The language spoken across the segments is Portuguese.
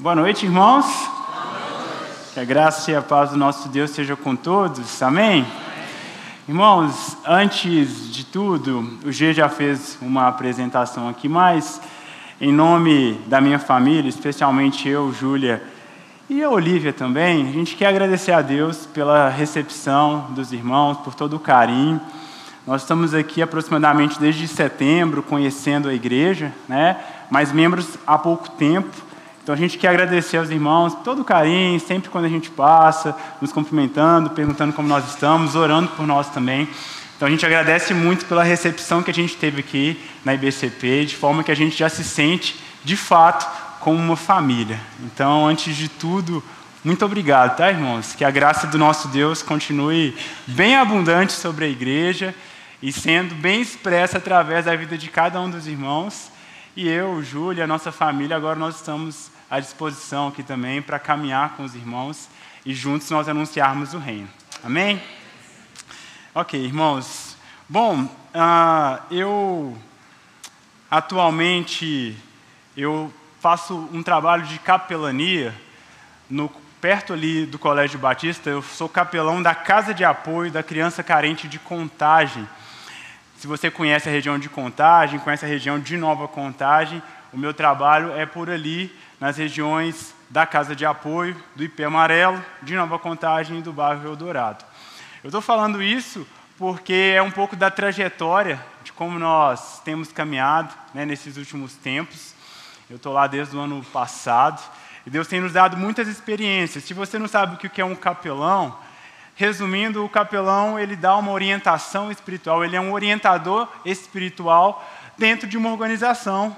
Boa noite, irmãos. Que a graça e a paz do nosso Deus seja com todos. Amém? Irmãos, antes de tudo, o G já fez uma apresentação aqui, mas em nome da minha família, especialmente eu, Júlia e a Olivia também, a gente quer agradecer a Deus pela recepção dos irmãos, por todo o carinho. Nós estamos aqui aproximadamente desde setembro conhecendo a igreja, né? mas membros há pouco tempo. Então a gente quer agradecer aos irmãos todo o carinho, sempre quando a gente passa, nos cumprimentando, perguntando como nós estamos, orando por nós também. Então a gente agradece muito pela recepção que a gente teve aqui na IBCP, de forma que a gente já se sente, de fato, como uma família. Então, antes de tudo, muito obrigado, tá, irmãos? Que a graça do nosso Deus continue bem abundante sobre a igreja e sendo bem expressa através da vida de cada um dos irmãos. E eu, Júlia, a nossa família, agora nós estamos à disposição aqui também para caminhar com os irmãos e juntos nós anunciarmos o reino. Amém? Ok, irmãos. Bom, uh, eu atualmente eu faço um trabalho de capelania no, perto ali do Colégio Batista. Eu sou capelão da Casa de Apoio da Criança Carente de Contagem. Se você conhece a região de Contagem, conhece a região de Nova Contagem, o meu trabalho é por ali, nas regiões da Casa de Apoio, do IP Amarelo, de Nova Contagem e do bairro Eldorado. Eu estou falando isso porque é um pouco da trajetória de como nós temos caminhado né, nesses últimos tempos. Eu estou lá desde o ano passado. E Deus tem nos dado muitas experiências. Se você não sabe o que é um capelão, resumindo, o capelão ele dá uma orientação espiritual. Ele é um orientador espiritual dentro de uma organização.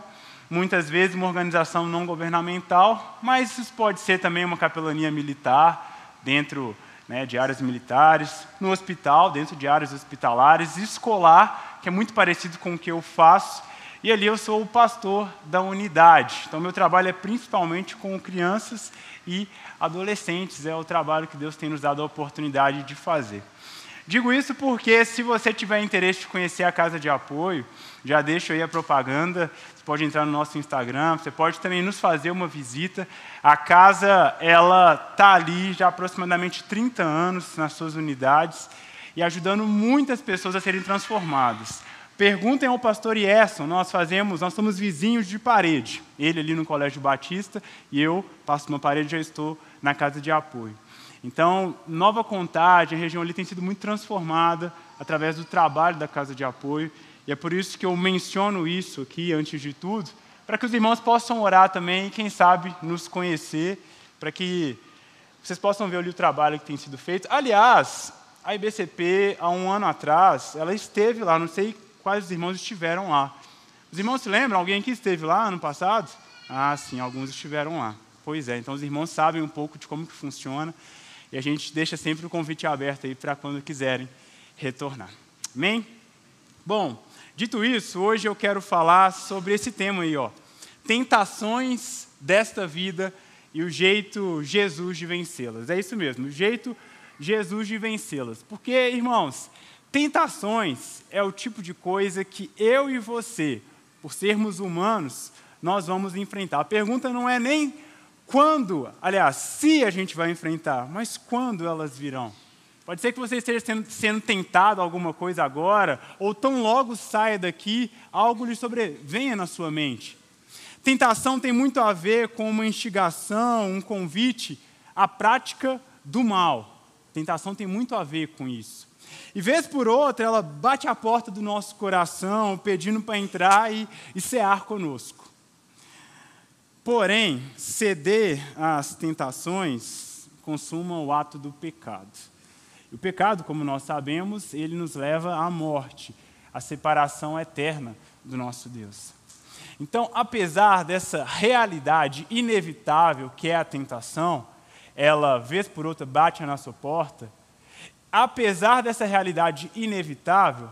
Muitas vezes uma organização não governamental, mas isso pode ser também uma capelania militar dentro né, de áreas militares, no hospital, dentro de áreas hospitalares, escolar, que é muito parecido com o que eu faço, e ali eu sou o pastor da unidade. Então, meu trabalho é principalmente com crianças e adolescentes. É o trabalho que Deus tem nos dado a oportunidade de fazer. Digo isso porque, se você tiver interesse de conhecer a casa de apoio, já deixo aí a propaganda. Você pode entrar no nosso Instagram, você pode também nos fazer uma visita. A casa, ela está ali já há aproximadamente 30 anos nas suas unidades e ajudando muitas pessoas a serem transformadas. Perguntem ao pastor Yerson, nós fazemos, nós somos vizinhos de parede. Ele ali no Colégio Batista e eu passo uma parede já estou na casa de apoio. Então, Nova Contagem, a região ali tem sido muito transformada através do trabalho da casa de apoio, e é por isso que eu menciono isso aqui antes de tudo, para que os irmãos possam orar também e quem sabe nos conhecer, para que vocês possam ver ali o trabalho que tem sido feito. Aliás, a IBCP, há um ano atrás, ela esteve lá, não sei quais irmãos estiveram lá. Os irmãos se lembram? Alguém aqui esteve lá ano passado? Ah, sim, alguns estiveram lá. Pois é, então os irmãos sabem um pouco de como que funciona e a gente deixa sempre o convite aberto aí para quando quiserem retornar. Amém? Bom, dito isso, hoje eu quero falar sobre esse tema aí, ó. Tentações desta vida e o jeito Jesus de vencê-las. É isso mesmo, o jeito Jesus de vencê-las. Porque, irmãos, Tentações é o tipo de coisa que eu e você, por sermos humanos, nós vamos enfrentar. A pergunta não é nem quando, aliás, se a gente vai enfrentar, mas quando elas virão. Pode ser que você esteja sendo, sendo tentado alguma coisa agora, ou tão logo saia daqui, algo lhe sobrevenha na sua mente. Tentação tem muito a ver com uma instigação, um convite à prática do mal. Tentação tem muito a ver com isso. E vez por outra, ela bate a porta do nosso coração, pedindo para entrar e, e cear conosco. Porém, ceder às tentações consuma o ato do pecado. O pecado, como nós sabemos, ele nos leva à morte, à separação eterna do nosso Deus. Então, apesar dessa realidade inevitável que é a tentação, ela, vez por outra, bate à nossa porta, apesar dessa realidade inevitável,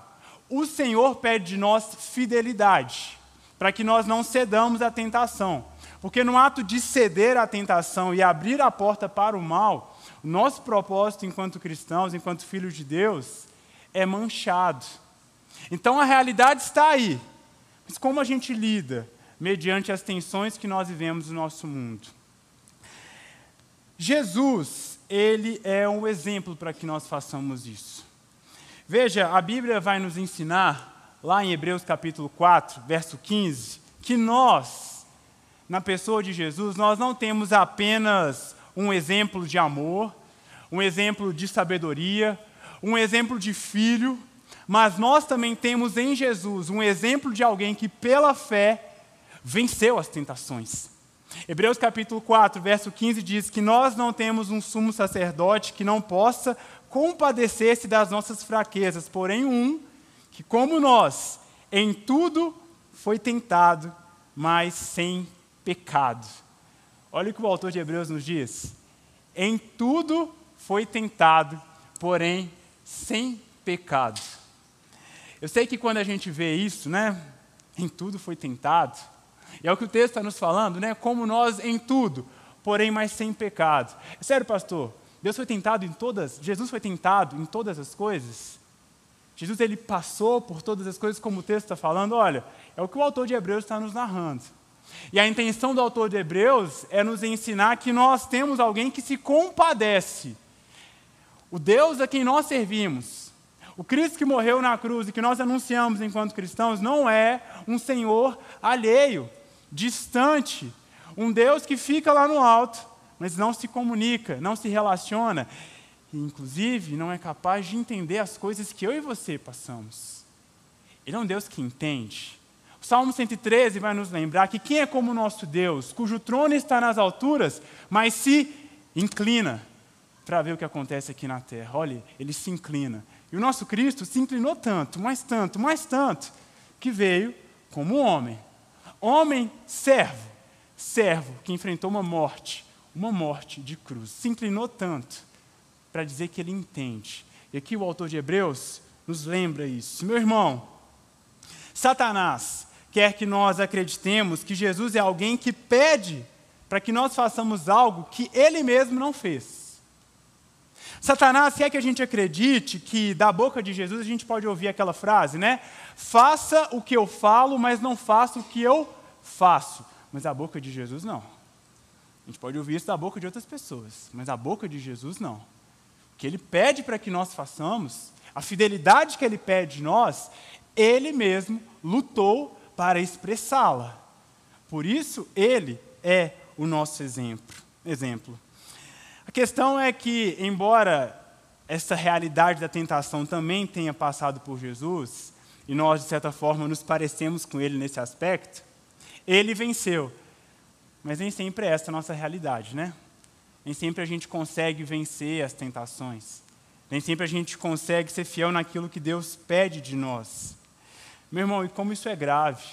o Senhor pede de nós fidelidade, para que nós não cedamos à tentação. Porque no ato de ceder à tentação e abrir a porta para o mal, nosso propósito enquanto cristãos, enquanto filhos de Deus, é manchado. Então a realidade está aí. Mas como a gente lida mediante as tensões que nós vivemos no nosso mundo? Jesus, ele é um exemplo para que nós façamos isso. Veja, a Bíblia vai nos ensinar, lá em Hebreus capítulo 4, verso 15, que nós, na pessoa de Jesus, nós não temos apenas um exemplo de amor, um exemplo de sabedoria, um exemplo de filho, mas nós também temos em Jesus um exemplo de alguém que, pela fé, venceu as tentações. Hebreus capítulo 4, verso 15 diz que nós não temos um sumo sacerdote que não possa compadecer-se das nossas fraquezas, porém um que, como nós, em tudo foi tentado, mas sem pecado. Olha o que o autor de Hebreus nos diz. Em tudo foi tentado, porém sem pecado. Eu sei que quando a gente vê isso, né? Em tudo foi tentado. E é o que o texto está nos falando, né? Como nós em tudo, porém mas sem pecado. É sério, pastor? Deus foi tentado em todas, Jesus foi tentado em todas as coisas? Jesus ele passou por todas as coisas como o texto está falando? Olha, é o que o autor de Hebreus está nos narrando. E a intenção do autor de Hebreus é nos ensinar que nós temos alguém que se compadece. O Deus a quem nós servimos, o Cristo que morreu na cruz e que nós anunciamos enquanto cristãos, não é um Senhor alheio, distante, um Deus que fica lá no alto, mas não se comunica, não se relaciona, e inclusive não é capaz de entender as coisas que eu e você passamos. Ele é um Deus que entende, o Salmo 113 vai nos lembrar que quem é como o nosso Deus, cujo trono está nas alturas, mas se inclina para ver o que acontece aqui na terra. Olha, ele se inclina. E o nosso Cristo se inclinou tanto, mais tanto, mais tanto, que veio como homem. Homem servo, servo que enfrentou uma morte, uma morte de cruz. Se inclinou tanto para dizer que ele entende. E aqui o autor de Hebreus nos lembra isso. Meu irmão, Satanás quer que nós acreditemos que Jesus é alguém que pede para que nós façamos algo que ele mesmo não fez. Satanás quer que a gente acredite que da boca de Jesus a gente pode ouvir aquela frase, né? Faça o que eu falo, mas não faça o que eu faço. Mas da boca de Jesus não. A gente pode ouvir isso da boca de outras pessoas, mas da boca de Jesus não. O que ele pede para que nós façamos, a fidelidade que ele pede de nós, ele mesmo lutou para expressá-la. Por isso, ele é o nosso exemplo. exemplo. A questão é que, embora essa realidade da tentação também tenha passado por Jesus, e nós, de certa forma, nos parecemos com ele nesse aspecto, ele venceu. Mas nem sempre é essa a nossa realidade, né? Nem sempre a gente consegue vencer as tentações. Nem sempre a gente consegue ser fiel naquilo que Deus pede de nós. Meu irmão, e como isso é grave.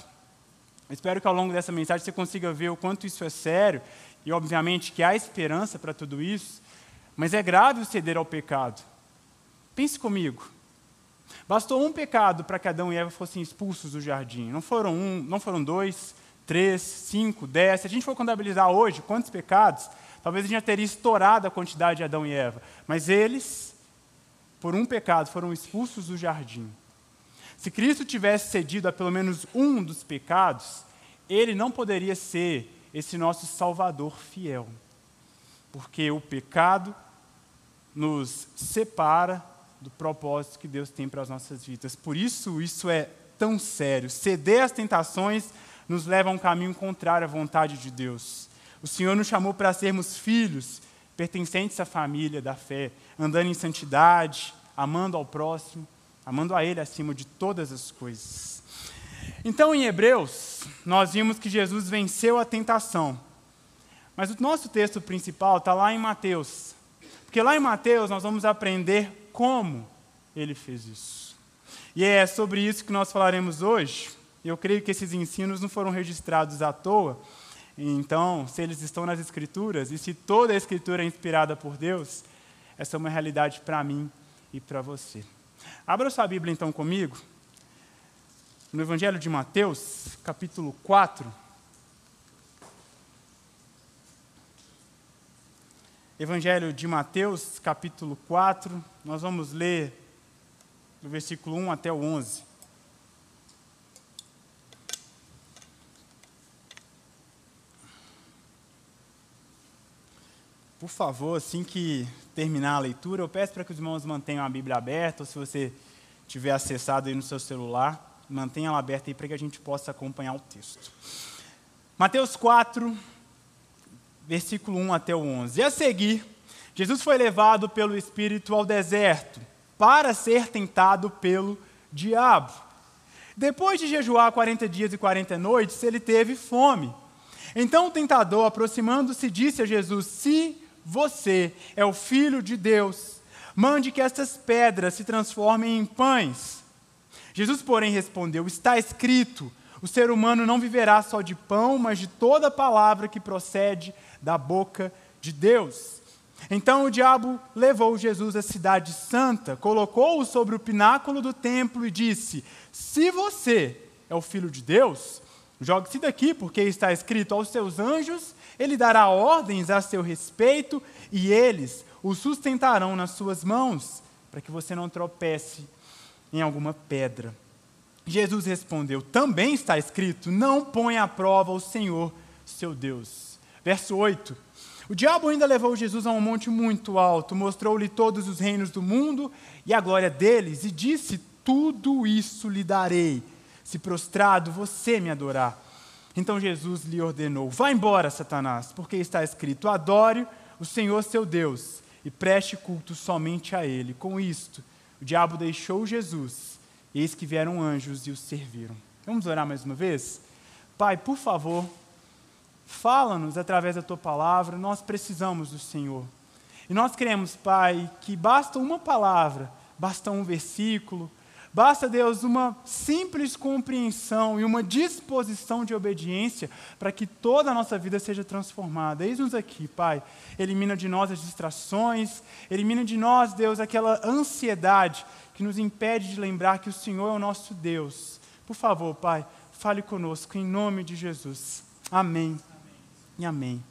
espero que ao longo dessa mensagem você consiga ver o quanto isso é sério e, obviamente, que há esperança para tudo isso, mas é grave ceder ao pecado. Pense comigo. Bastou um pecado para que Adão e Eva fossem expulsos do jardim. Não foram um, não foram dois, três, cinco, dez. Se a gente for contabilizar hoje quantos pecados, talvez a gente já teria estourado a quantidade de Adão e Eva. Mas eles, por um pecado, foram expulsos do jardim. Se Cristo tivesse cedido a pelo menos um dos pecados, ele não poderia ser esse nosso Salvador fiel. Porque o pecado nos separa do propósito que Deus tem para as nossas vidas. Por isso, isso é tão sério. Ceder às tentações nos leva a um caminho contrário à vontade de Deus. O Senhor nos chamou para sermos filhos, pertencentes à família da fé, andando em santidade, amando ao próximo amando a Ele acima de todas as coisas. Então, em Hebreus, nós vimos que Jesus venceu a tentação. Mas o nosso texto principal está lá em Mateus. Porque lá em Mateus nós vamos aprender como ele fez isso. E é sobre isso que nós falaremos hoje. Eu creio que esses ensinos não foram registrados à toa. Então, se eles estão nas Escrituras, e se toda a Escritura é inspirada por Deus, essa é uma realidade para mim e para você. Abra sua Bíblia então comigo, no Evangelho de Mateus, capítulo 4. Evangelho de Mateus, capítulo 4, nós vamos ler do versículo 1 até o 11. Por favor, assim que terminar a leitura, eu peço para que os irmãos mantenham a Bíblia aberta, ou se você tiver acessado aí no seu celular, mantenha ela aberta aí para que a gente possa acompanhar o texto. Mateus 4, versículo 1 até o 11. E a seguir, Jesus foi levado pelo Espírito ao deserto para ser tentado pelo diabo. Depois de jejuar 40 dias e 40 noites, ele teve fome. Então o tentador, aproximando-se, disse a Jesus: Se você é o filho de Deus, mande que estas pedras se transformem em pães. Jesus, porém, respondeu: Está escrito: o ser humano não viverá só de pão, mas de toda palavra que procede da boca de Deus. Então o diabo levou Jesus à cidade santa, colocou-o sobre o pináculo do templo e disse: Se você é o filho de Deus, jogue-se daqui, porque está escrito: aos seus anjos ele dará ordens a seu respeito e eles o sustentarão nas suas mãos, para que você não tropece em alguma pedra. Jesus respondeu: Também está escrito: Não ponha à prova o Senhor, seu Deus. Verso 8. O diabo ainda levou Jesus a um monte muito alto, mostrou-lhe todos os reinos do mundo e a glória deles, e disse: Tudo isso lhe darei, se prostrado você me adorar. Então Jesus lhe ordenou: Vá embora, Satanás, porque está escrito: Adore o Senhor seu Deus e preste culto somente a Ele. Com isto, o diabo deixou Jesus Eis que vieram anjos e os serviram. Vamos orar mais uma vez? Pai, por favor, fala-nos através da tua palavra, nós precisamos do Senhor. E nós queremos, Pai, que basta uma palavra, basta um versículo, Basta, Deus, uma simples compreensão e uma disposição de obediência para que toda a nossa vida seja transformada. Eis-nos aqui, Pai. Elimina de nós as distrações, elimina de nós, Deus, aquela ansiedade que nos impede de lembrar que o Senhor é o nosso Deus. Por favor, Pai, fale conosco em nome de Jesus. Amém. E amém.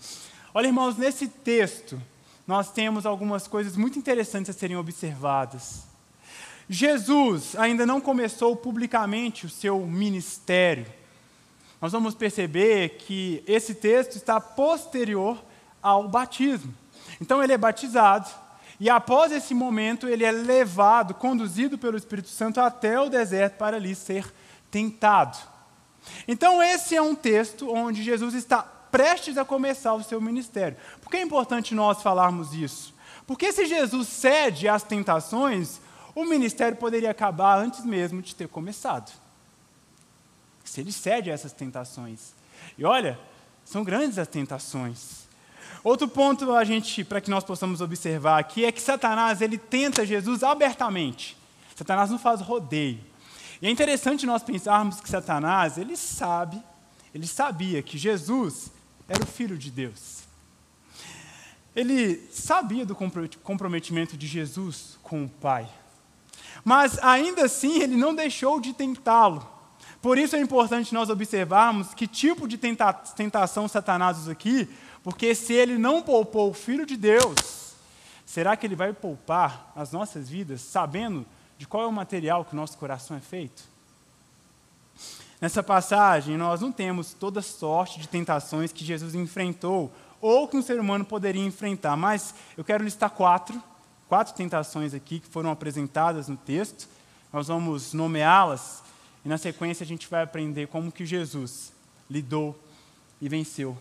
Olha, irmãos, nesse texto nós temos algumas coisas muito interessantes a serem observadas. Jesus ainda não começou publicamente o seu ministério. Nós vamos perceber que esse texto está posterior ao batismo. Então ele é batizado e após esse momento ele é levado, conduzido pelo Espírito Santo até o deserto para ali ser tentado. Então esse é um texto onde Jesus está prestes a começar o seu ministério. Por que é importante nós falarmos isso? Porque se Jesus cede às tentações, o ministério poderia acabar antes mesmo de ter começado. Se ele cede a essas tentações. E olha, são grandes as tentações. Outro ponto a gente, para que nós possamos observar aqui, é que Satanás ele tenta Jesus abertamente. Satanás não faz rodeio. E é interessante nós pensarmos que Satanás, ele sabe, ele sabia que Jesus era o filho de Deus. Ele sabia do comprometimento de Jesus com o Pai. Mas ainda assim ele não deixou de tentá-lo. Por isso é importante nós observarmos que tipo de tenta tentação Satanás usa aqui, porque se ele não poupou o Filho de Deus, será que ele vai poupar as nossas vidas sabendo de qual é o material que o nosso coração é feito? Nessa passagem, nós não temos toda sorte de tentações que Jesus enfrentou ou que um ser humano poderia enfrentar, mas eu quero listar quatro quatro tentações aqui que foram apresentadas no texto. Nós vamos nomeá-las e na sequência a gente vai aprender como que Jesus lidou e venceu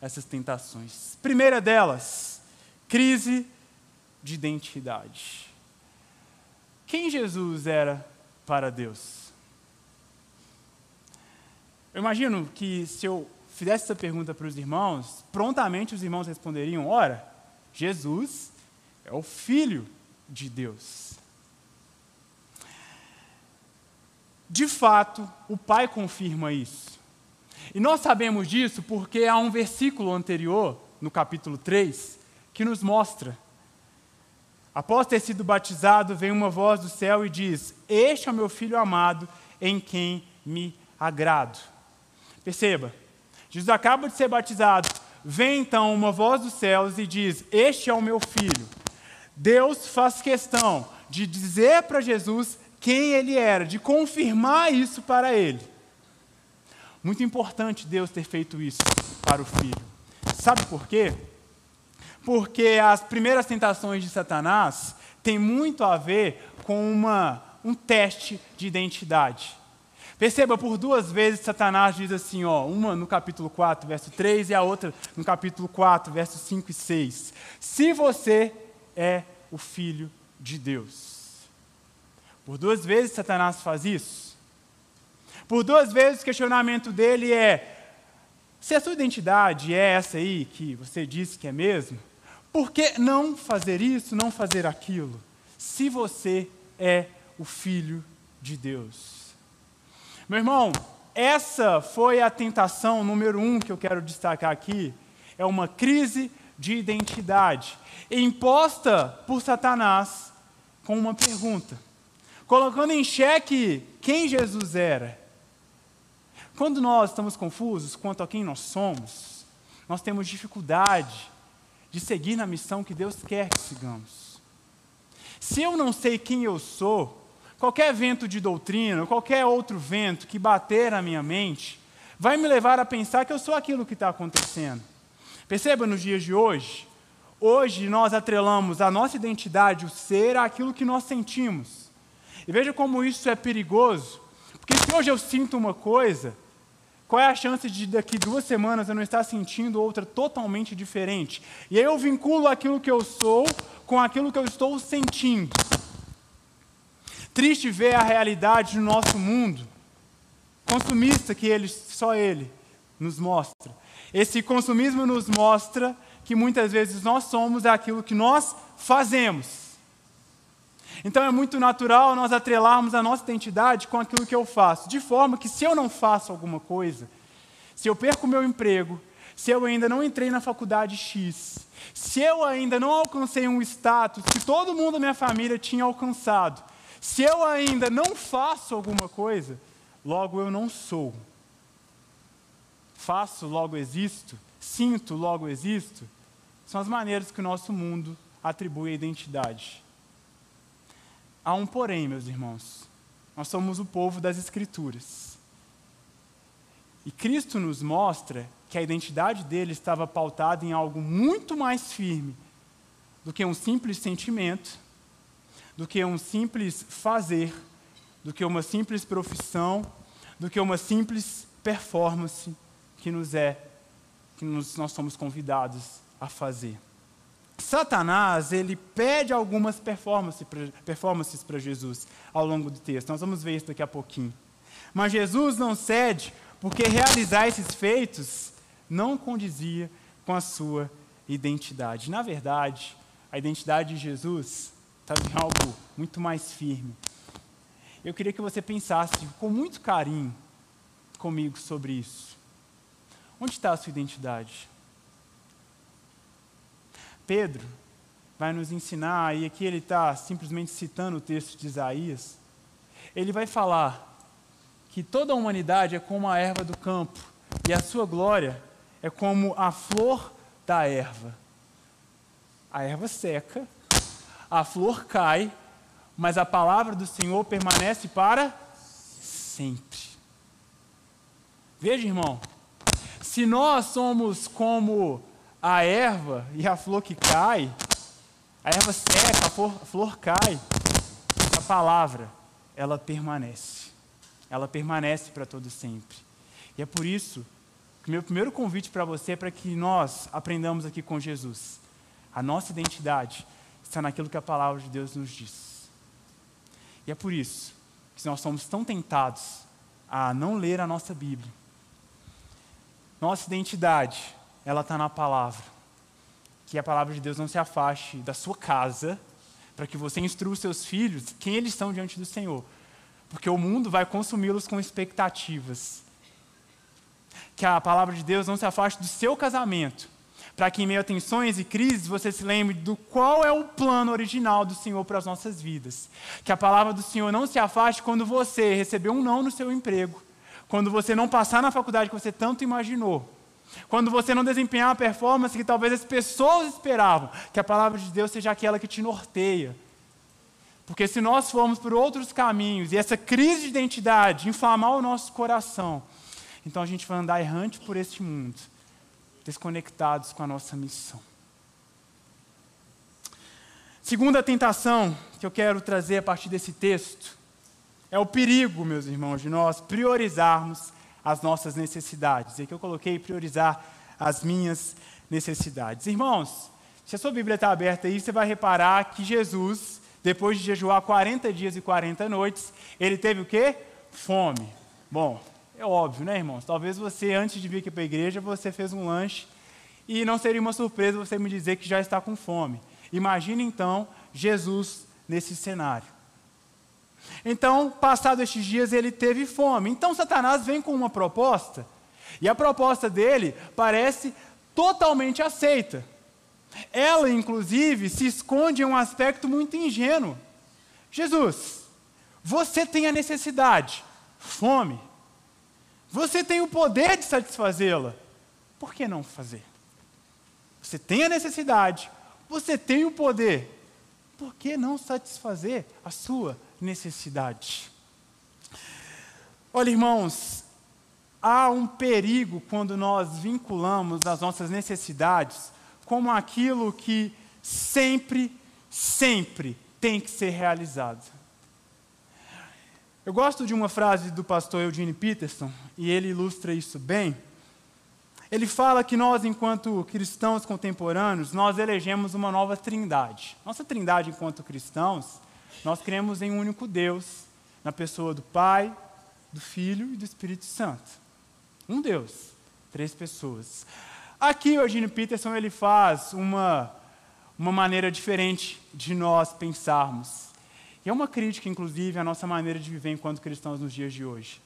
essas tentações. Primeira delas, crise de identidade. Quem Jesus era para Deus? Eu imagino que se eu fizesse essa pergunta para os irmãos, prontamente os irmãos responderiam: ora, Jesus é o Filho de Deus. De fato, o Pai confirma isso. E nós sabemos disso porque há um versículo anterior, no capítulo 3, que nos mostra. Após ter sido batizado, vem uma voz do céu e diz: Este é o meu filho amado, em quem me agrado. Perceba, Jesus acaba de ser batizado, vem então uma voz dos céus e diz: Este é o meu filho, Deus faz questão de dizer para Jesus quem ele era, de confirmar isso para ele. Muito importante Deus ter feito isso para o filho. Sabe por quê? Porque as primeiras tentações de Satanás têm muito a ver com uma, um teste de identidade. Perceba, por duas vezes Satanás diz assim, ó, uma no capítulo 4, verso 3, e a outra no capítulo 4, versos 5 e 6. Se você é o filho de Deus. Por duas vezes Satanás faz isso. Por duas vezes o questionamento dele é: se a sua identidade é essa aí que você disse que é mesmo, por que não fazer isso, não fazer aquilo? Se você é o filho de Deus. Meu irmão, essa foi a tentação número um que eu quero destacar aqui. É uma crise de identidade, imposta por Satanás com uma pergunta, colocando em xeque quem Jesus era. Quando nós estamos confusos quanto a quem nós somos, nós temos dificuldade de seguir na missão que Deus quer que sigamos. Se eu não sei quem eu sou, Qualquer vento de doutrina, qualquer outro vento que bater na minha mente, vai me levar a pensar que eu sou aquilo que está acontecendo. Perceba nos dias de hoje, hoje nós atrelamos a nossa identidade, o ser, àquilo que nós sentimos. E veja como isso é perigoso, porque se hoje eu sinto uma coisa, qual é a chance de daqui duas semanas eu não estar sentindo outra totalmente diferente? E aí eu vinculo aquilo que eu sou com aquilo que eu estou sentindo. Triste ver a realidade do nosso mundo, consumista que ele, só ele nos mostra. Esse consumismo nos mostra que muitas vezes nós somos aquilo que nós fazemos. Então é muito natural nós atrelarmos a nossa identidade com aquilo que eu faço, de forma que se eu não faço alguma coisa, se eu perco meu emprego, se eu ainda não entrei na faculdade X, se eu ainda não alcancei um status que todo mundo da minha família tinha alcançado, se eu ainda não faço alguma coisa, logo eu não sou. Faço, logo existo. Sinto, logo existo. São as maneiras que o nosso mundo atribui a identidade. Há um porém, meus irmãos. Nós somos o povo das Escrituras. E Cristo nos mostra que a identidade dele estava pautada em algo muito mais firme do que um simples sentimento do que um simples fazer, do que uma simples profissão, do que uma simples performance que nos é, que nos, nós somos convidados a fazer. Satanás, ele pede algumas performances para Jesus ao longo do texto. Nós vamos ver isso daqui a pouquinho. Mas Jesus não cede, porque realizar esses feitos não condizia com a sua identidade. Na verdade, a identidade de Jesus sabe, algo muito mais firme. Eu queria que você pensasse com muito carinho comigo sobre isso. Onde está a sua identidade? Pedro vai nos ensinar, e aqui ele está simplesmente citando o texto de Isaías. Ele vai falar que toda a humanidade é como a erva do campo, e a sua glória é como a flor da erva. A erva seca a flor cai, mas a palavra do Senhor permanece para sempre. Veja, irmão, se nós somos como a erva e a flor que cai, a erva seca, a flor, a flor cai, a palavra, ela permanece. Ela permanece para todo sempre. E é por isso que meu primeiro convite para você é para que nós aprendamos aqui com Jesus. A nossa identidade está naquilo que a palavra de Deus nos diz. E é por isso que nós somos tão tentados a não ler a nossa Bíblia. Nossa identidade, ela está na palavra. Que a palavra de Deus não se afaste da sua casa, para que você instrua os seus filhos quem eles são diante do Senhor. Porque o mundo vai consumi-los com expectativas. Que a palavra de Deus não se afaste do seu casamento, para que em meio a tensões e crises você se lembre do qual é o plano original do Senhor para as nossas vidas. Que a palavra do Senhor não se afaste quando você recebeu um não no seu emprego, quando você não passar na faculdade que você tanto imaginou, quando você não desempenhar a performance que talvez as pessoas esperavam, que a palavra de Deus seja aquela que te norteia. Porque se nós formos por outros caminhos e essa crise de identidade inflamar o nosso coração, então a gente vai andar errante por este mundo desconectados com a nossa missão. Segunda tentação que eu quero trazer a partir desse texto é o perigo, meus irmãos, de nós priorizarmos as nossas necessidades. E aqui eu coloquei priorizar as minhas necessidades. Irmãos, se a sua Bíblia está aberta aí, você vai reparar que Jesus, depois de jejuar 40 dias e 40 noites, ele teve o quê? Fome. Bom, é óbvio, né, irmãos? Talvez você, antes de vir aqui para a igreja, você fez um lanche e não seria uma surpresa você me dizer que já está com fome. Imagine então Jesus nesse cenário. Então, passados estes dias, ele teve fome. Então, Satanás vem com uma proposta, e a proposta dele parece totalmente aceita. Ela, inclusive, se esconde em um aspecto muito ingênuo. Jesus, você tem a necessidade, fome. Você tem o poder de satisfazê-la. Por que não fazer? Você tem a necessidade, você tem o poder. Por que não satisfazer a sua necessidade? Olha, irmãos, há um perigo quando nós vinculamos as nossas necessidades como aquilo que sempre, sempre tem que ser realizado. Eu gosto de uma frase do pastor Eugene Peterson, e ele ilustra isso bem. Ele fala que nós, enquanto cristãos contemporâneos, nós elegemos uma nova trindade. Nossa trindade enquanto cristãos, nós cremos em um único Deus, na pessoa do Pai, do Filho e do Espírito Santo. Um Deus, três pessoas. Aqui o Eugene Peterson ele faz uma, uma maneira diferente de nós pensarmos. E é uma crítica, inclusive, à nossa maneira de viver enquanto cristãos nos dias de hoje.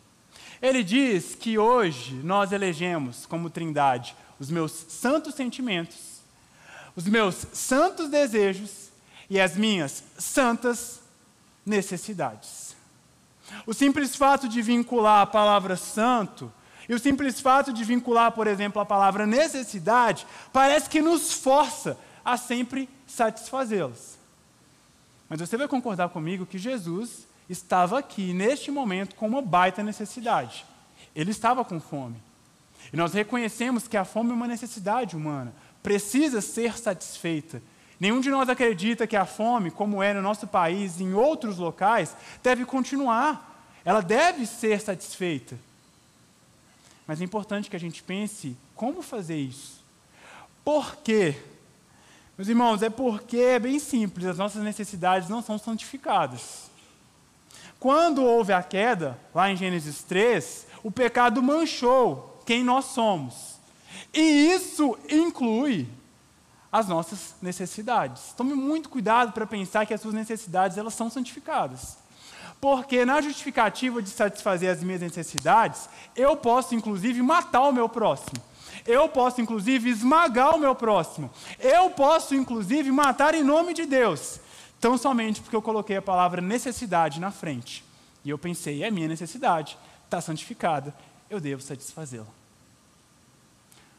Ele diz que hoje nós elegemos como trindade os meus santos sentimentos, os meus santos desejos e as minhas santas necessidades. O simples fato de vincular a palavra santo e o simples fato de vincular, por exemplo, a palavra necessidade, parece que nos força a sempre satisfazê-las. Mas você vai concordar comigo que Jesus estava aqui, neste momento, com uma baita necessidade. Ele estava com fome. E nós reconhecemos que a fome é uma necessidade humana, precisa ser satisfeita. Nenhum de nós acredita que a fome, como é no nosso país e em outros locais, deve continuar. Ela deve ser satisfeita. Mas é importante que a gente pense como fazer isso. Por quê? Meus irmãos, é porque é bem simples, as nossas necessidades não são santificadas. Quando houve a queda, lá em Gênesis 3, o pecado manchou quem nós somos. E isso inclui as nossas necessidades. Tome muito cuidado para pensar que as suas necessidades elas são santificadas. Porque na justificativa de satisfazer as minhas necessidades, eu posso inclusive matar o meu próximo. Eu posso inclusive esmagar o meu próximo. Eu posso inclusive matar em nome de Deus. Tão somente porque eu coloquei a palavra necessidade na frente. E eu pensei, é minha necessidade, está santificada, eu devo satisfazê-la.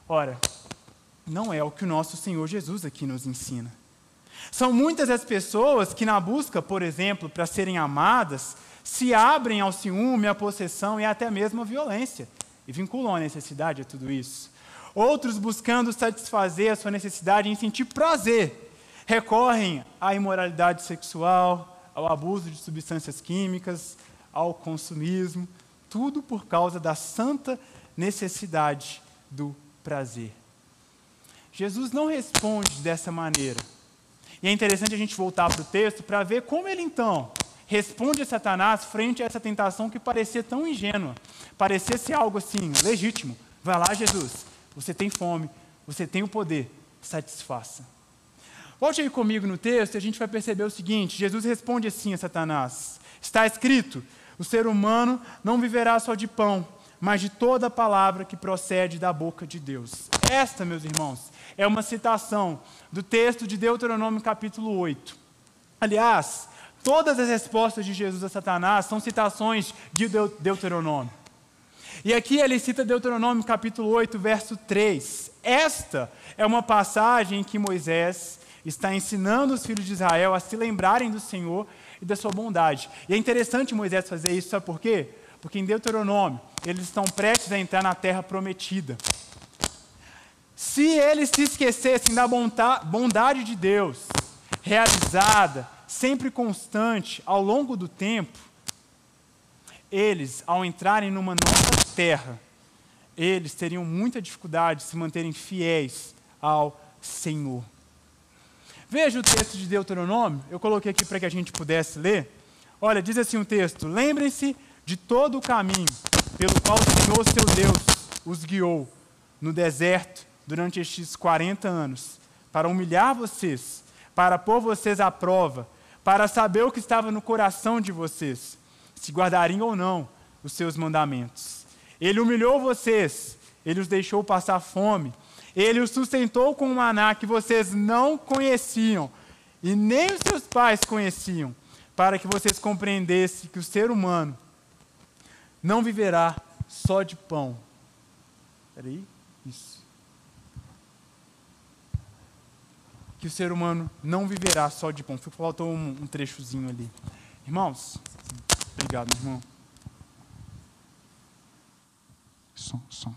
Ora, não é o que o nosso Senhor Jesus aqui nos ensina. São muitas as pessoas que, na busca, por exemplo, para serem amadas, se abrem ao ciúme, à possessão e até mesmo à violência, e vinculam a necessidade a tudo isso. Outros, buscando satisfazer a sua necessidade em sentir prazer, recorrem à imoralidade sexual, ao abuso de substâncias químicas, ao consumismo, tudo por causa da santa necessidade do prazer. Jesus não responde dessa maneira. E é interessante a gente voltar para o texto para ver como ele então responde a Satanás frente a essa tentação que parecia tão ingênua, parecia ser algo assim, legítimo. Vai lá, Jesus, você tem fome, você tem o poder, satisfaça. Volte aí comigo no texto e a gente vai perceber o seguinte: Jesus responde assim a Satanás: Está escrito, o ser humano não viverá só de pão, mas de toda palavra que procede da boca de Deus. Esta, meus irmãos, é uma citação do texto de Deuteronômio capítulo 8. Aliás, todas as respostas de Jesus a Satanás são citações de Deuteronômio. E aqui ele cita Deuteronômio capítulo 8, verso 3. Esta é uma passagem em que Moisés está ensinando os filhos de Israel a se lembrarem do Senhor e da sua bondade. E é interessante Moisés fazer isso, sabe por quê? Porque em Deuteronômio, eles estão prestes a entrar na terra prometida. Se eles se esquecessem da bondade de Deus, realizada, sempre constante ao longo do tempo, eles, ao entrarem numa nova terra, eles teriam muita dificuldade de se manterem fiéis ao Senhor. Veja o texto de Deuteronômio, eu coloquei aqui para que a gente pudesse ler. Olha, diz assim o texto: Lembrem-se de todo o caminho pelo qual o Senhor, seu Deus, os guiou no deserto durante estes 40 anos, para humilhar vocês, para pôr vocês à prova, para saber o que estava no coração de vocês, se guardariam ou não os seus mandamentos. Ele humilhou vocês, ele os deixou passar fome, ele os sustentou com um maná que vocês não conheciam e nem os seus pais conheciam, para que vocês compreendessem que o ser humano não viverá só de pão. Peraí, isso. Que o ser humano não viverá só de pão. Faltou um, um trechozinho ali. Irmãos, obrigado, irmão. Som, som.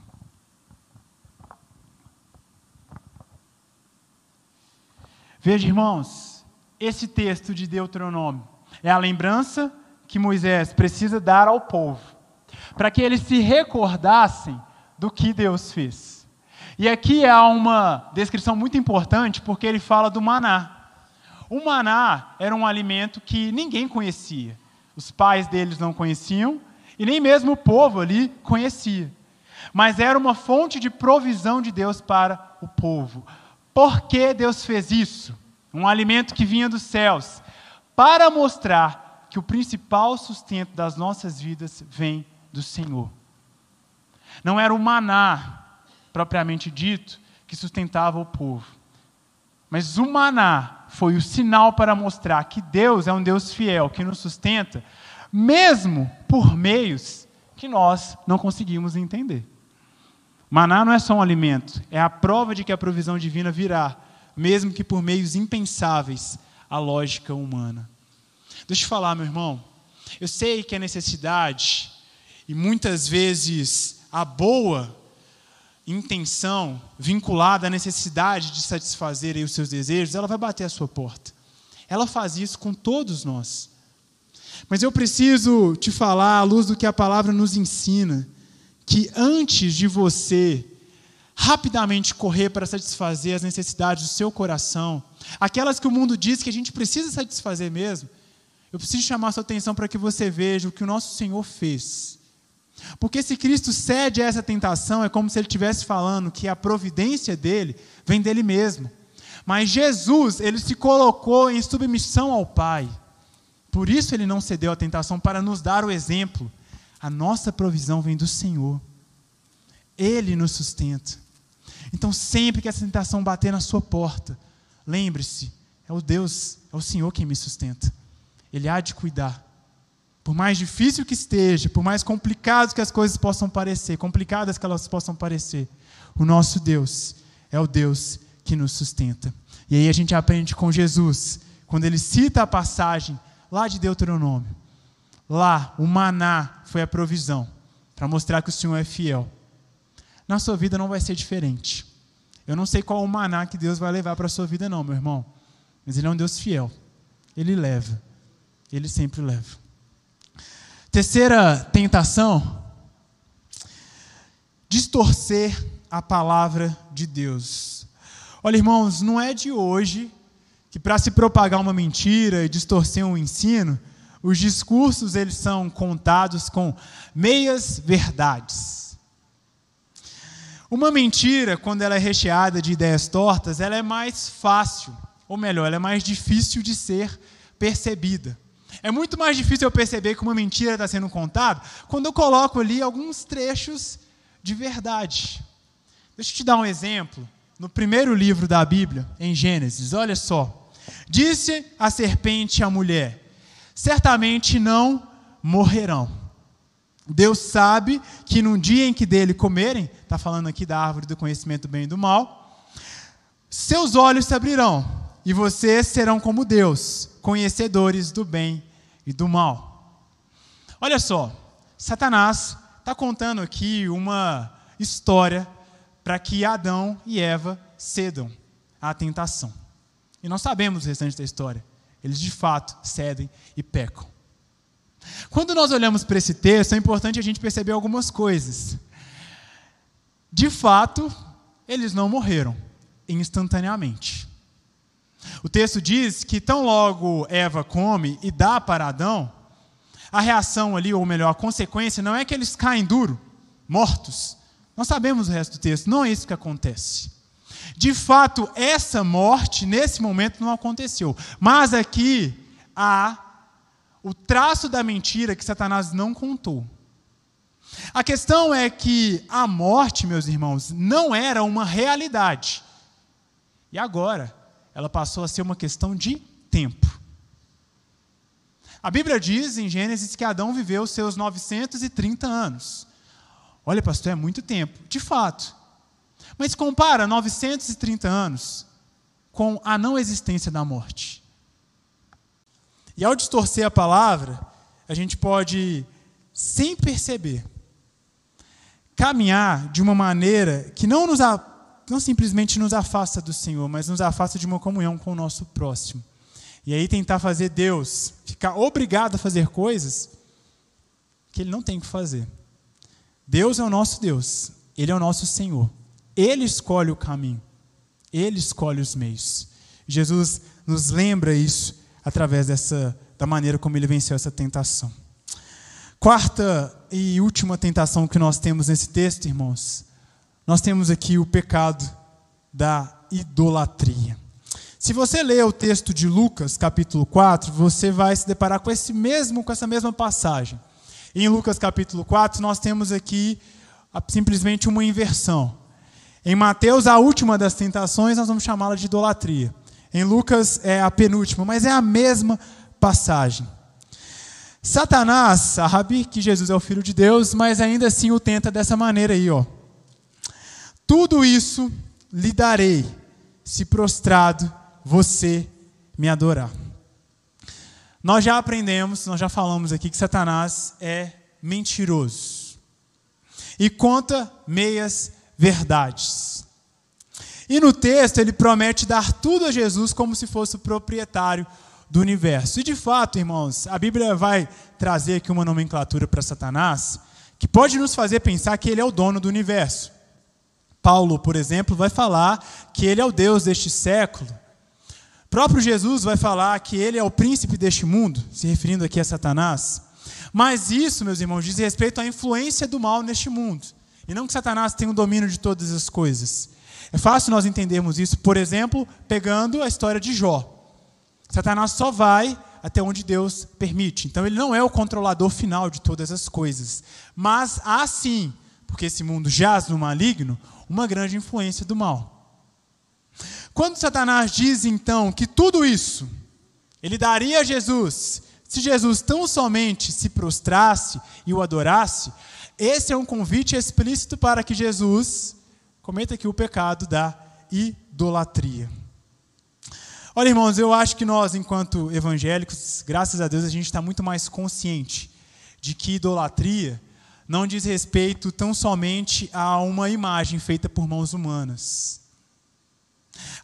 Veja, irmãos, esse texto de Deuteronômio é a lembrança que Moisés precisa dar ao povo, para que eles se recordassem do que Deus fez. E aqui há uma descrição muito importante, porque ele fala do maná. O maná era um alimento que ninguém conhecia. Os pais deles não conheciam, e nem mesmo o povo ali conhecia. Mas era uma fonte de provisão de Deus para o povo. Por que Deus fez isso? Um alimento que vinha dos céus, para mostrar que o principal sustento das nossas vidas vem do Senhor. Não era o maná, propriamente dito, que sustentava o povo. Mas o maná foi o sinal para mostrar que Deus é um Deus fiel, que nos sustenta, mesmo por meios que nós não conseguimos entender. Maná não é só um alimento, é a prova de que a provisão divina virá, mesmo que por meios impensáveis à lógica humana. Deixa eu falar, meu irmão. Eu sei que a necessidade, e muitas vezes a boa intenção vinculada à necessidade de satisfazer os seus desejos, ela vai bater a sua porta. Ela faz isso com todos nós. Mas eu preciso te falar, à luz do que a palavra nos ensina, que antes de você rapidamente correr para satisfazer as necessidades do seu coração, aquelas que o mundo diz que a gente precisa satisfazer mesmo, eu preciso chamar sua atenção para que você veja o que o nosso Senhor fez. Porque se Cristo cede a essa tentação, é como se ele estivesse falando que a providência dele vem dele mesmo. Mas Jesus, ele se colocou em submissão ao Pai. Por isso ele não cedeu à tentação, para nos dar o exemplo a nossa provisão vem do Senhor. Ele nos sustenta. Então, sempre que essa tentação bater na sua porta, lembre-se: é o Deus, é o Senhor quem me sustenta. Ele há de cuidar. Por mais difícil que esteja, por mais complicado que as coisas possam parecer, complicadas que elas possam parecer, o nosso Deus é o Deus que nos sustenta. E aí a gente aprende com Jesus, quando ele cita a passagem lá de Deuteronômio. Lá, o maná foi a provisão para mostrar que o Senhor é fiel. Na sua vida não vai ser diferente. Eu não sei qual o maná que Deus vai levar para a sua vida, não, meu irmão. Mas Ele é um Deus fiel. Ele leva. Ele sempre leva. Terceira tentação: distorcer a palavra de Deus. Olha, irmãos, não é de hoje que para se propagar uma mentira e distorcer um ensino, os discursos eles são contados com meias verdades. Uma mentira, quando ela é recheada de ideias tortas, ela é mais fácil, ou melhor, ela é mais difícil de ser percebida. É muito mais difícil eu perceber que uma mentira está sendo contada quando eu coloco ali alguns trechos de verdade. Deixa eu te dar um exemplo. No primeiro livro da Bíblia, em Gênesis, olha só. Disse a serpente à mulher: certamente não morrerão. Deus sabe que num dia em que dele comerem, está falando aqui da árvore do conhecimento do bem e do mal, seus olhos se abrirão e vocês serão como Deus, conhecedores do bem e do mal. Olha só, Satanás está contando aqui uma história para que Adão e Eva cedam à tentação. E nós sabemos o restante da história. Eles de fato cedem e pecam. Quando nós olhamos para esse texto, é importante a gente perceber algumas coisas. De fato, eles não morreram instantaneamente. O texto diz que tão logo Eva come e dá para Adão, a reação ali, ou melhor, a consequência, não é que eles caem duro, mortos. Nós sabemos o resto do texto, não é isso que acontece. De fato, essa morte, nesse momento, não aconteceu. Mas aqui há o traço da mentira que Satanás não contou. A questão é que a morte, meus irmãos, não era uma realidade. E agora, ela passou a ser uma questão de tempo. A Bíblia diz em Gênesis que Adão viveu seus 930 anos. Olha, pastor, é muito tempo. De fato. Mas compara 930 anos com a não existência da morte. E ao distorcer a palavra, a gente pode, sem perceber, caminhar de uma maneira que não, nos, não simplesmente nos afasta do Senhor, mas nos afasta de uma comunhão com o nosso próximo. E aí tentar fazer Deus ficar obrigado a fazer coisas que Ele não tem que fazer. Deus é o nosso Deus, Ele é o nosso Senhor. Ele escolhe o caminho, Ele escolhe os meios. Jesus nos lembra isso através dessa da maneira como ele venceu essa tentação. Quarta e última tentação que nós temos nesse texto, irmãos, nós temos aqui o pecado da idolatria. Se você ler o texto de Lucas, capítulo 4, você vai se deparar com esse mesmo com essa mesma passagem. Em Lucas capítulo 4, nós temos aqui simplesmente uma inversão. Em Mateus, a última das tentações, nós vamos chamá-la de idolatria. Em Lucas é a penúltima, mas é a mesma passagem. Satanás sabe que Jesus é o Filho de Deus, mas ainda assim o tenta dessa maneira aí, ó. Tudo isso lhe darei, se prostrado você me adorar. Nós já aprendemos, nós já falamos aqui que Satanás é mentiroso e conta meias verdades. E no texto ele promete dar tudo a Jesus como se fosse o proprietário do universo. E de fato, irmãos, a Bíblia vai trazer aqui uma nomenclatura para Satanás que pode nos fazer pensar que ele é o dono do universo. Paulo, por exemplo, vai falar que ele é o Deus deste século. O próprio Jesus vai falar que ele é o príncipe deste mundo, se referindo aqui a Satanás. Mas isso, meus irmãos, diz respeito à influência do mal neste mundo. E não que Satanás tenha o domínio de todas as coisas. É fácil nós entendermos isso, por exemplo, pegando a história de Jó. Satanás só vai até onde Deus permite. Então ele não é o controlador final de todas as coisas. Mas há sim, porque esse mundo jaz no maligno, uma grande influência do mal. Quando Satanás diz então que tudo isso ele daria a Jesus, se Jesus tão somente se prostrasse e o adorasse, esse é um convite explícito para que Jesus cometa aqui o pecado da idolatria. Olha, irmãos, eu acho que nós, enquanto evangélicos, graças a Deus, a gente está muito mais consciente de que idolatria não diz respeito tão somente a uma imagem feita por mãos humanas.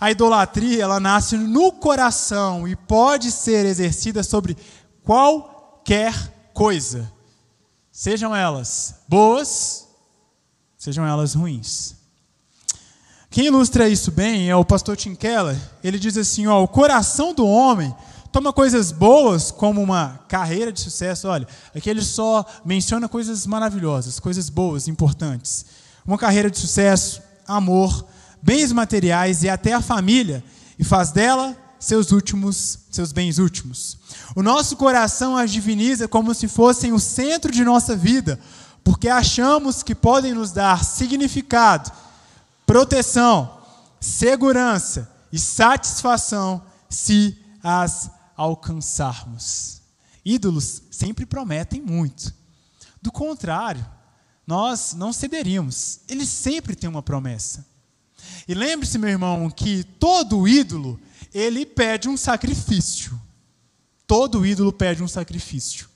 A idolatria, ela nasce no coração e pode ser exercida sobre qualquer coisa, sejam elas boas, sejam elas ruins. Quem ilustra isso bem é o pastor Tim Keller. Ele diz assim: ó, o coração do homem toma coisas boas como uma carreira de sucesso. Olha, aqui ele só menciona coisas maravilhosas, coisas boas, importantes. Uma carreira de sucesso, amor, bens materiais e até a família, e faz dela seus últimos, seus bens últimos. O nosso coração as diviniza como se fossem o centro de nossa vida, porque achamos que podem nos dar significado proteção, segurança e satisfação se as alcançarmos. Ídolos sempre prometem muito. Do contrário, nós não cederíamos. Eles sempre têm uma promessa. E lembre-se, meu irmão, que todo ídolo, ele pede um sacrifício. Todo ídolo pede um sacrifício.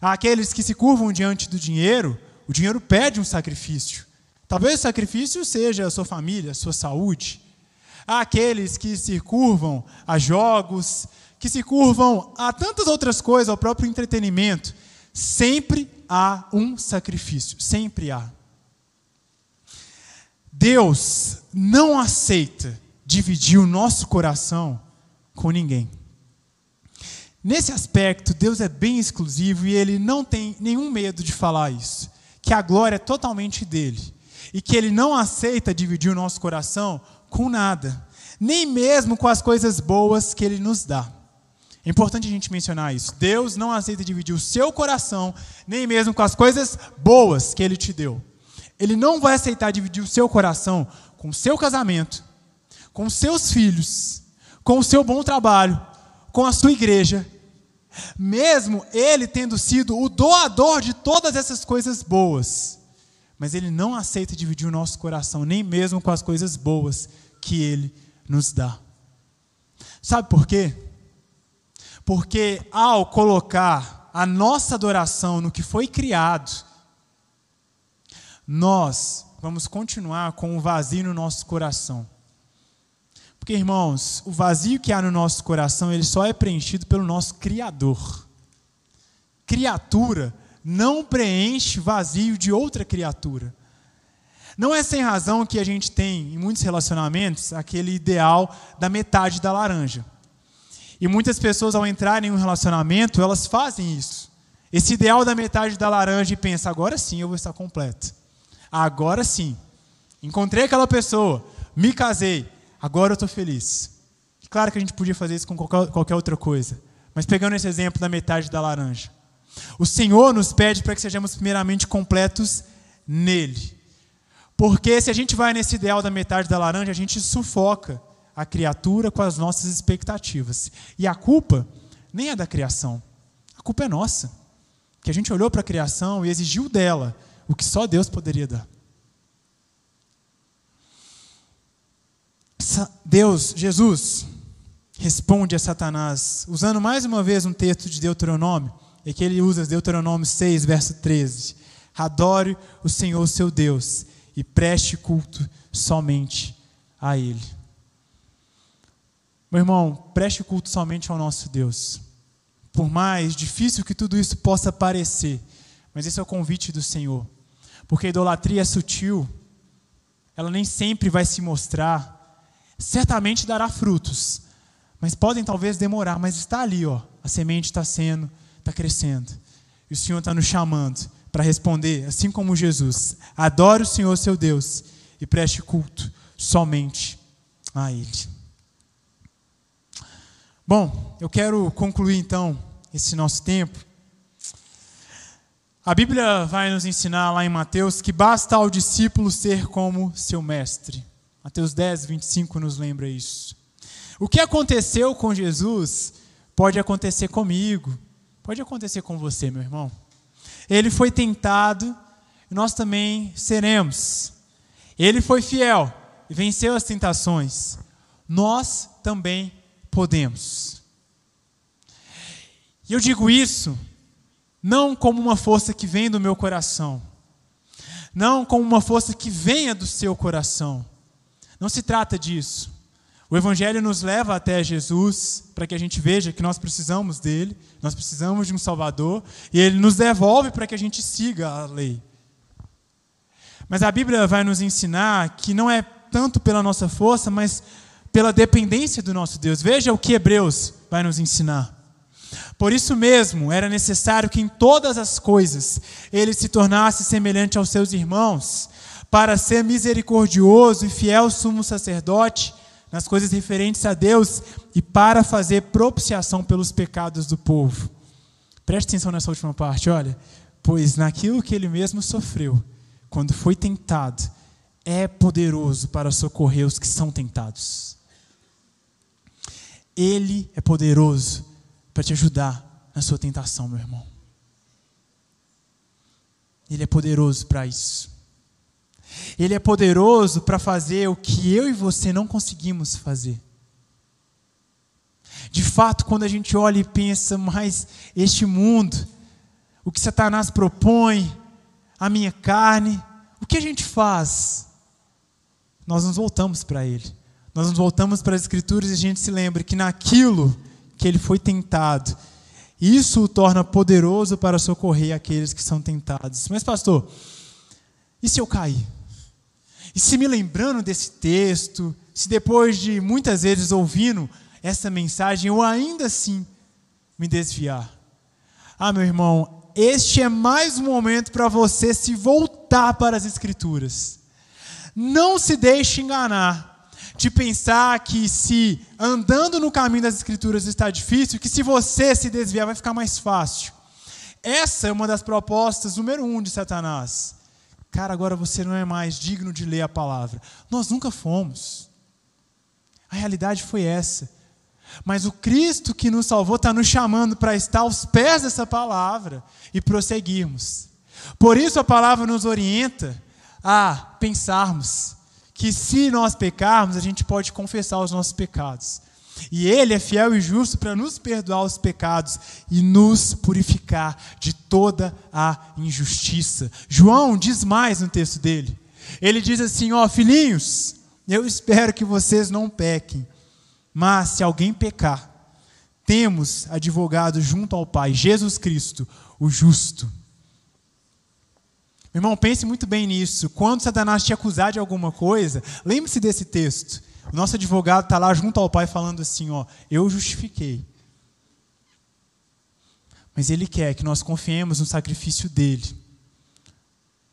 Aqueles que se curvam diante do dinheiro, o dinheiro pede um sacrifício. Talvez o sacrifício seja a sua família, a sua saúde. Há aqueles que se curvam a jogos, que se curvam a tantas outras coisas, ao próprio entretenimento. Sempre há um sacrifício, sempre há. Deus não aceita dividir o nosso coração com ninguém. Nesse aspecto, Deus é bem exclusivo e ele não tem nenhum medo de falar isso, que a glória é totalmente dele e que ele não aceita dividir o nosso coração com nada, nem mesmo com as coisas boas que ele nos dá. É importante a gente mencionar isso. Deus não aceita dividir o seu coração, nem mesmo com as coisas boas que ele te deu. Ele não vai aceitar dividir o seu coração com o seu casamento, com os seus filhos, com o seu bom trabalho, com a sua igreja, mesmo ele tendo sido o doador de todas essas coisas boas. Mas ele não aceita dividir o nosso coração, nem mesmo com as coisas boas que ele nos dá. Sabe por quê? Porque ao colocar a nossa adoração no que foi criado, nós vamos continuar com o vazio no nosso coração. Porque, irmãos, o vazio que há no nosso coração, ele só é preenchido pelo nosso Criador. Criatura não preenche vazio de outra criatura. Não é sem razão que a gente tem, em muitos relacionamentos, aquele ideal da metade da laranja. E muitas pessoas, ao entrarem em um relacionamento, elas fazem isso. Esse ideal da metade da laranja e pensa, agora sim eu vou estar completo. Agora sim. Encontrei aquela pessoa, me casei, agora eu estou feliz. Claro que a gente podia fazer isso com qualquer, qualquer outra coisa, mas pegando esse exemplo da metade da laranja. O Senhor nos pede para que sejamos primeiramente completos nele. Porque se a gente vai nesse ideal da metade da laranja, a gente sufoca a criatura com as nossas expectativas. E a culpa nem é da criação, a culpa é nossa. Que a gente olhou para a criação e exigiu dela o que só Deus poderia dar. Deus, Jesus, responde a Satanás, usando mais uma vez um texto de Deuteronômio, é que ele usa Deuteronômio 6, verso 13. Adore o Senhor seu Deus e preste culto somente a Ele. Meu irmão, preste culto somente ao nosso Deus. Por mais difícil que tudo isso possa parecer, mas esse é o convite do Senhor. Porque a idolatria é sutil, ela nem sempre vai se mostrar, certamente dará frutos, mas podem talvez demorar, mas está ali, ó, a semente está sendo, está crescendo. E o Senhor está nos chamando para responder, assim como Jesus: adore o Senhor seu Deus e preste culto somente a Ele. Bom, eu quero concluir então esse nosso tempo. A Bíblia vai nos ensinar lá em Mateus que basta ao discípulo ser como seu mestre. Mateus 10, 25 nos lembra isso. O que aconteceu com Jesus pode acontecer comigo, pode acontecer com você, meu irmão. Ele foi tentado nós também seremos. Ele foi fiel e venceu as tentações. Nós também podemos. E eu digo isso não como uma força que vem do meu coração, não como uma força que venha do seu coração, não se trata disso. O Evangelho nos leva até Jesus para que a gente veja que nós precisamos dele, nós precisamos de um Salvador, e ele nos devolve para que a gente siga a lei. Mas a Bíblia vai nos ensinar que não é tanto pela nossa força, mas pela dependência do nosso Deus. Veja o que Hebreus vai nos ensinar. Por isso mesmo, era necessário que em todas as coisas ele se tornasse semelhante aos seus irmãos, para ser misericordioso e fiel sumo sacerdote nas coisas referentes a Deus e para fazer propiciação pelos pecados do povo. Preste atenção nessa última parte, olha. Pois naquilo que ele mesmo sofreu, quando foi tentado, é poderoso para socorrer os que são tentados. Ele é poderoso para te ajudar na sua tentação, meu irmão. Ele é poderoso para isso. Ele é poderoso para fazer o que eu e você não conseguimos fazer. De fato, quando a gente olha e pensa, mas este mundo, o que Satanás propõe, a minha carne, o que a gente faz? Nós nos voltamos para Ele. Nós nos voltamos para as Escrituras e a gente se lembra que naquilo que ele foi tentado, isso o torna poderoso para socorrer aqueles que são tentados. Mas, pastor, e se eu cair? E se me lembrando desse texto, se depois de muitas vezes ouvindo essa mensagem, eu ainda assim me desviar? Ah, meu irmão, este é mais um momento para você se voltar para as Escrituras. Não se deixe enganar de pensar que se andando no caminho das Escrituras está difícil, que se você se desviar vai ficar mais fácil. Essa é uma das propostas número um de Satanás. Cara, agora você não é mais digno de ler a palavra. Nós nunca fomos. A realidade foi essa. Mas o Cristo que nos salvou está nos chamando para estar aos pés dessa palavra e prosseguirmos. Por isso a palavra nos orienta a pensarmos que se nós pecarmos, a gente pode confessar os nossos pecados. E Ele é fiel e justo para nos perdoar os pecados e nos purificar de toda a injustiça. João diz mais no texto dele. Ele diz assim: Ó, filhinhos, eu espero que vocês não pequem, mas se alguém pecar, temos advogado junto ao Pai, Jesus Cristo, o justo. Meu irmão, pense muito bem nisso. Quando Satanás te acusar de alguma coisa, lembre-se desse texto. O nosso advogado está lá junto ao Pai falando assim: ó, eu justifiquei. Mas Ele quer que nós confiemos no sacrifício dele,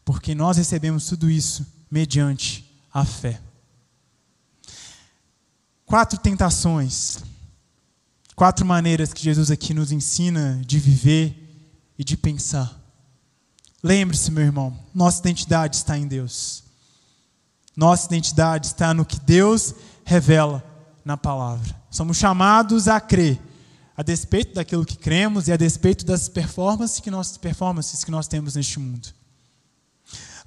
porque nós recebemos tudo isso mediante a fé. Quatro tentações, quatro maneiras que Jesus aqui nos ensina de viver e de pensar. Lembre-se, meu irmão, nossa identidade está em Deus. Nossa identidade está no que Deus revela na palavra. Somos chamados a crer, a despeito daquilo que cremos e a despeito das performances que nós, performances que nós temos neste mundo.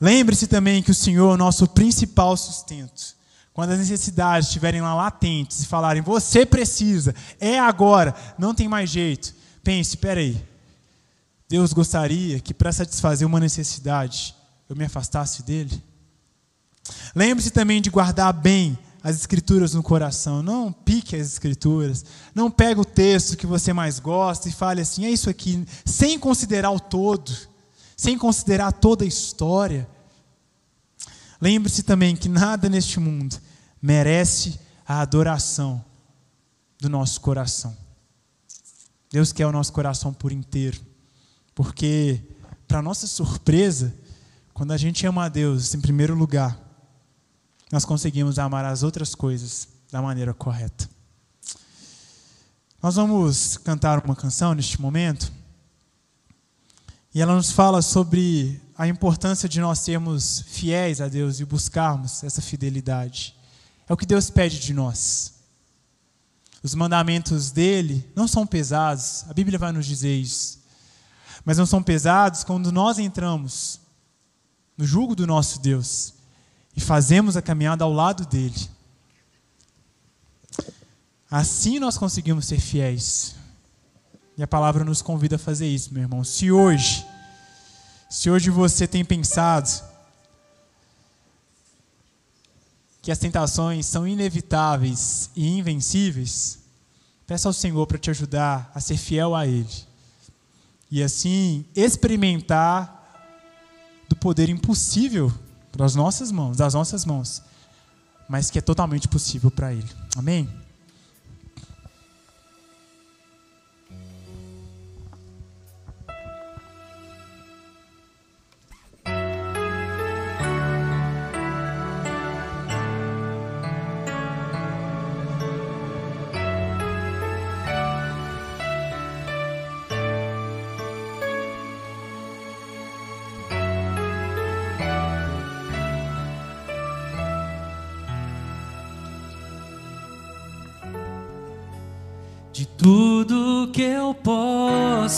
Lembre-se também que o Senhor é o nosso principal sustento. Quando as necessidades estiverem lá latentes e falarem, você precisa, é agora, não tem mais jeito. Pense, espera aí, Deus gostaria que para satisfazer uma necessidade eu me afastasse dele? Lembre-se também de guardar bem as escrituras no coração. Não pique as escrituras. Não pegue o texto que você mais gosta e fale assim: é isso aqui, sem considerar o todo, sem considerar toda a história. Lembre-se também que nada neste mundo merece a adoração do nosso coração. Deus quer o nosso coração por inteiro. Porque, para nossa surpresa, quando a gente ama a Deus em primeiro lugar, nós conseguimos amar as outras coisas da maneira correta. Nós vamos cantar uma canção neste momento, e ela nos fala sobre a importância de nós sermos fiéis a Deus e buscarmos essa fidelidade. É o que Deus pede de nós. Os mandamentos dele não são pesados, a Bíblia vai nos dizer isso mas não são pesados quando nós entramos no jugo do nosso Deus e fazemos a caminhada ao lado dele. Assim nós conseguimos ser fiéis. E a palavra nos convida a fazer isso, meu irmão. Se hoje, se hoje você tem pensado que as tentações são inevitáveis e invencíveis, peça ao Senhor para te ajudar a ser fiel a Ele e assim experimentar do poder impossível das nossas mãos, das nossas mãos, mas que é totalmente possível para Ele. Amém?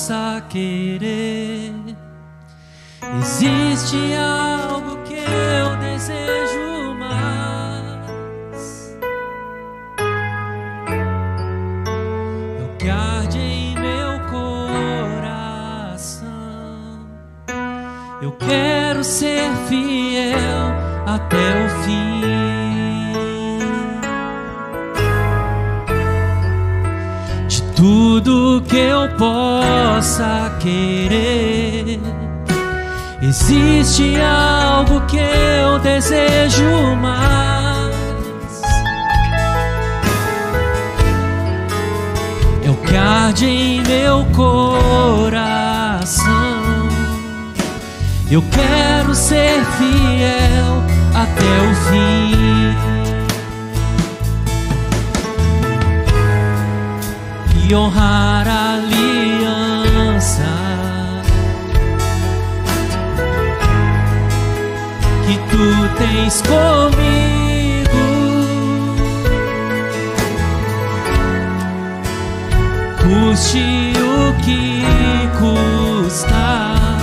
Possa querer. Existe algo que eu desejo mais. Eu que arde em meu coração. Eu quero ser fiel até o tudo que eu possa querer. Existe algo que eu desejo mais. É o que arde em meu coração. Eu quero ser fiel até o fim. E honrar a aliança que tu tens comigo. Custe o que custar,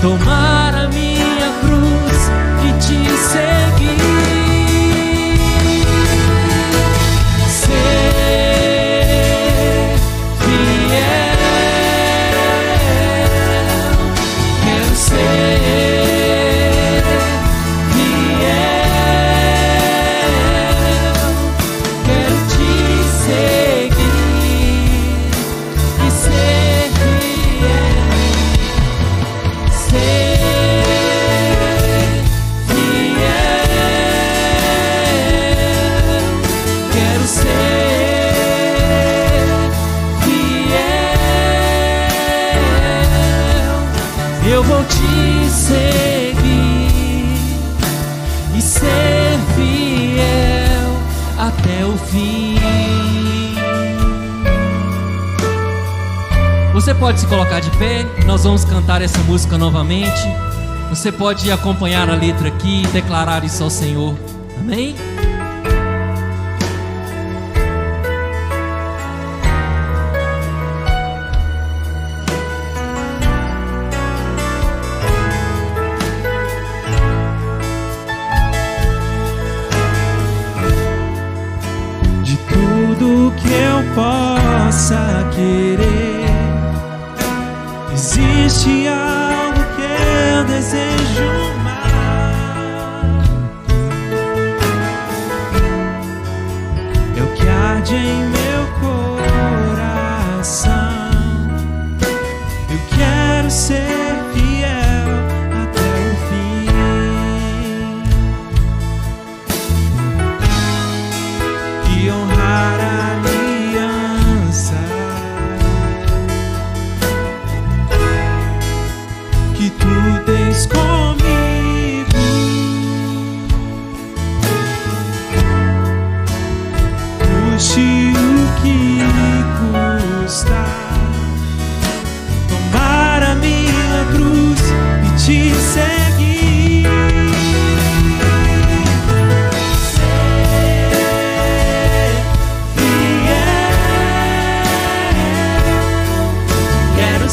tomar a minha cruz e te. Ser seguir e ser fiel até o fim. Você pode se colocar de pé, nós vamos cantar essa música novamente. Você pode acompanhar a letra aqui e declarar isso ao Senhor. Amém? Querer. Existe algo que eu desejo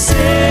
say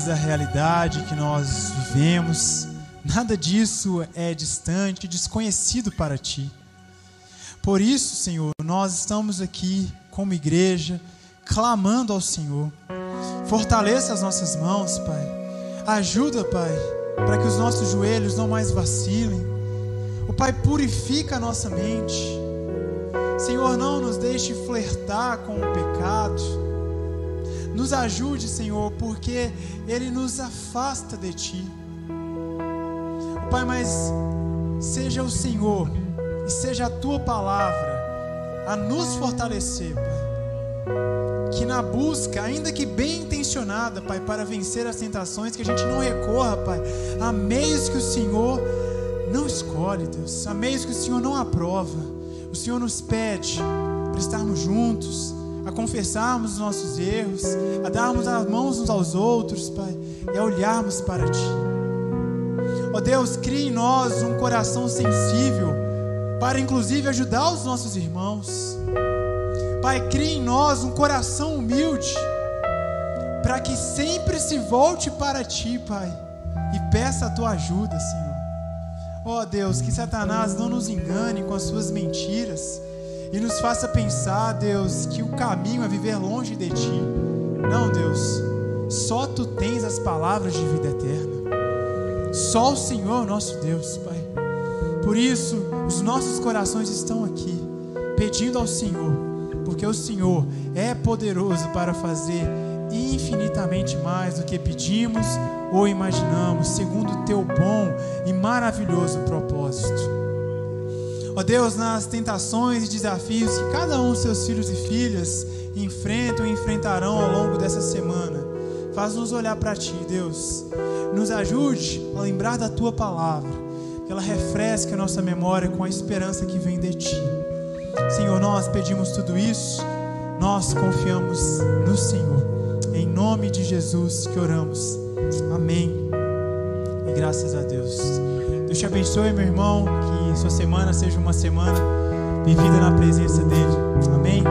da realidade que nós vivemos, nada disso é distante, desconhecido para ti. Por isso, Senhor, nós estamos aqui como igreja, clamando ao Senhor. Fortaleça as nossas mãos, Pai. Ajuda, Pai, para que os nossos joelhos não mais vacilem. O Pai purifica a nossa mente. Senhor, não nos deixe flertar com o pecado. Nos ajude, Senhor, porque ele nos afasta de Ti. Pai, mas seja o Senhor e seja a tua palavra a nos fortalecer, Pai. Que na busca, ainda que bem intencionada, Pai, para vencer as tentações, que a gente não recorra, Pai, a meios que o Senhor não escolhe, Deus, a meios que o Senhor não aprova. O Senhor nos pede para estarmos juntos, a confessarmos os nossos erros, a darmos as mãos uns aos outros, Pai, e a olharmos para Ti. Ó Deus, crie em nós um coração sensível para inclusive ajudar os nossos irmãos. Pai, crie em nós um coração humilde, para que sempre se volte para Ti, Pai, e peça a Tua ajuda, Senhor. Ó oh, Deus, que Satanás não nos engane com as suas mentiras e nos faça pensar, Deus, que o caminho é viver longe de Ti. Não, Deus, só Tu tens as palavras de vida eterna. Só o Senhor, nosso Deus, Pai. Por isso, os nossos corações estão aqui, pedindo ao Senhor, porque o Senhor é poderoso para fazer infinitamente mais do que pedimos ou imaginamos, segundo o teu bom e maravilhoso propósito. Ó Deus, nas tentações e desafios que cada um dos seus filhos e filhas enfrentam e enfrentarão ao longo dessa semana, faz-nos olhar para Ti, Deus. Nos ajude a lembrar da Tua palavra que ela refresque a nossa memória com a esperança que vem de Ti. Senhor, nós pedimos tudo isso, nós confiamos no Senhor. Em nome de Jesus que oramos. Amém. E graças a Deus. Deus te abençoe, meu irmão. Que sua semana seja uma semana vivida na presença dEle. Amém.